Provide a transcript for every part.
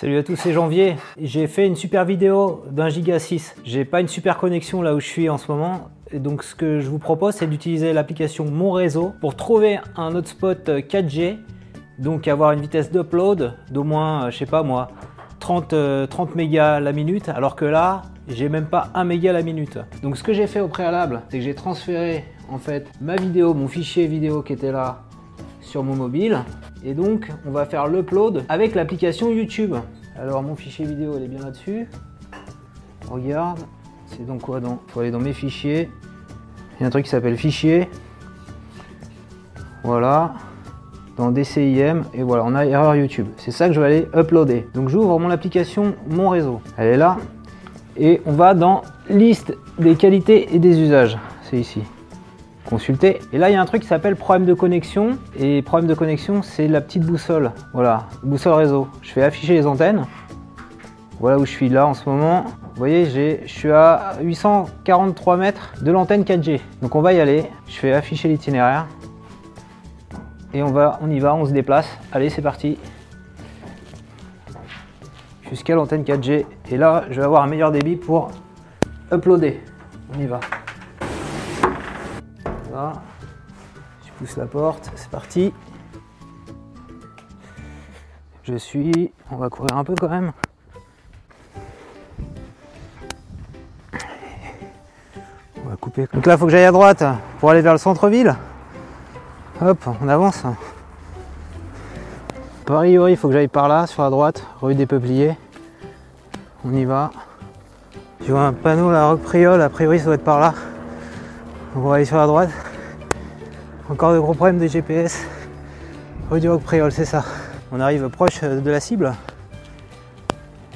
Salut à tous, c'est Janvier. J'ai fait une super vidéo d'un giga 6. J'ai pas une super connexion là où je suis en ce moment. Donc ce que je vous propose, c'est d'utiliser l'application Mon Réseau pour trouver un hotspot 4G. Donc avoir une vitesse d'upload d'au moins, euh, je sais pas moi, 30, 30 mégas la minute. Alors que là, j'ai même pas 1 méga la minute. Donc ce que j'ai fait au préalable, c'est que j'ai transféré en fait ma vidéo, mon fichier vidéo qui était là sur mon mobile. Et donc, on va faire l'upload avec l'application YouTube. Alors, mon fichier vidéo, il est bien là-dessus. Regarde, c'est donc quoi dans Faut aller dans mes fichiers. Il y a un truc qui s'appelle fichier. Voilà. Dans DCIM. Et voilà, on a erreur YouTube. C'est ça que je vais aller uploader. Donc, j'ouvre mon application Mon Réseau. Elle est là. Et on va dans liste des qualités et des usages. C'est ici Et là, il y a un truc qui s'appelle problème de connexion. Et problème de connexion, c'est la petite boussole. Voilà, boussole réseau. Je fais afficher les antennes. Voilà où je suis là en ce moment. Vous voyez, je suis à 843 mètres de l'antenne 4G. Donc on va y aller. Je fais afficher l'itinéraire. Et on, va, on y va, on se déplace. Allez, c'est parti. Jusqu'à l'antenne 4G. Et là, je vais avoir un meilleur débit pour uploader. On y va. Je pousse la porte, c'est parti. Je suis. On va courir un peu quand même. On va couper. Donc là, il faut que j'aille à droite pour aller vers le centre-ville. Hop, on avance. A priori, il faut que j'aille par là, sur la droite, rue des Peupliers. On y va. Je vois un panneau, la Rock Priol, a priori, ça doit être par là. on va aller sur la droite. Encore de gros problèmes de GPS. Rue du c'est ça. On arrive proche de la cible.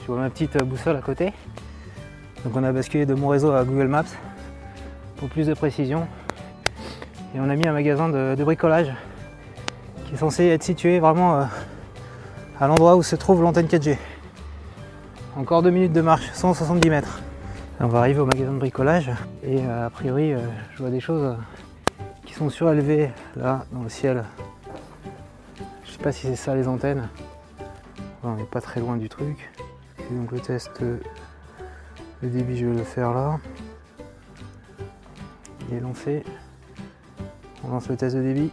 Je vois ma petite boussole à côté. Donc on a basculé de mon réseau à Google Maps pour plus de précision. Et on a mis un magasin de, bricolage qui est censé être situé vraiment euh, à l'endroit où se trouve l'antenne 4G. Encore deux minutes de marche, 170 mètres. On va arriver au magasin de bricolage et euh, a priori euh, je vois des choses sont surélevés là dans le ciel. Je sais pas si c'est ça les antennes. on n'est pas très loin du truc. Et donc le test, le débit je vais le faire là. Il est lancé. On lance le test de débit.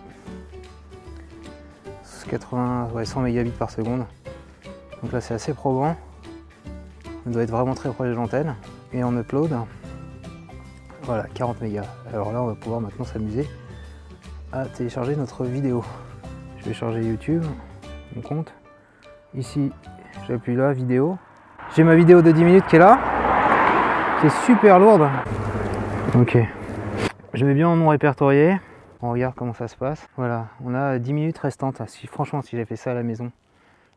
80, 100 mégabits par seconde. Donc là c'est assez probant. On doit être vraiment très proche de l'antenne. Et on upload. Voilà, 40 mégas. Alors là on va pouvoir maintenant s'amuser à télécharger notre vidéo. Je vais charger YouTube, mon compte. Ici, j'appuie là, vidéo. J'ai ma vidéo de 10 minutes qui est là, qui est super lourde. Ok. Je mets bien en répertorié. On regarde comment ça se passe. Voilà, on a 10 minutes restantes. Si, franchement, si j'avais fait ça à la maison,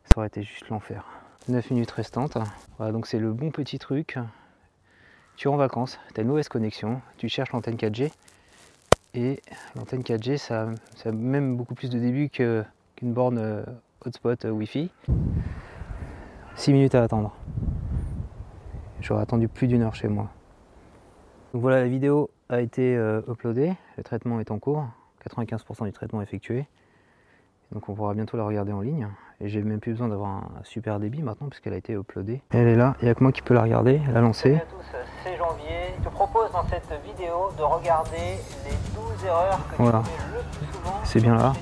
ça aurait été juste l'enfer. 9 minutes restantes. Voilà, donc c'est le bon petit truc. Tu es en vacances, tu as une mauvaise connexion, tu cherches l'antenne 4G, et l'antenne 4G, ça, a même beaucoup plus de début qu'une borne euh, hotspot euh, Wi-Fi. 6 minutes à attendre. J'aurais attendu plus d'une heure chez moi. Donc voilà, la vidéo a été euh, uploadée, le traitement est en cours, 95% du traitement effectué. Donc on pourra bientôt la regarder en ligne. Et j'ai même plus besoin d'avoir un super débit maintenant puisqu'elle a été uploadée. Elle est là, il n'y a que moi qui peux la regarder, la lancer. Janvier. Je te propose dans cette vidéo de regarder les 12 erreurs que voilà. tu le plus souvent C'est bien là.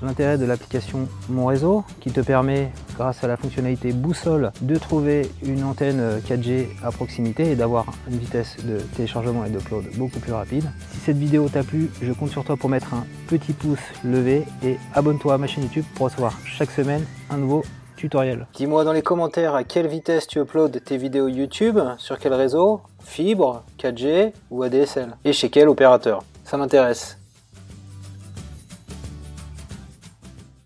L'intérêt de l'application Mon Réseau qui te permet, grâce à la fonctionnalité boussole, de trouver une antenne 4G à proximité et d'avoir une vitesse de téléchargement et d'upload beaucoup plus rapide. Si cette vidéo t'a plu, je compte sur toi pour mettre un petit pouce levé et abonne-toi à ma chaîne YouTube pour recevoir chaque semaine un nouveau Dis-moi dans les commentaires à quelle vitesse tu uploads tes vidéos YouTube, sur quel réseau, fibre, 4G ou ADSL et chez quel opérateur. Ça m'intéresse.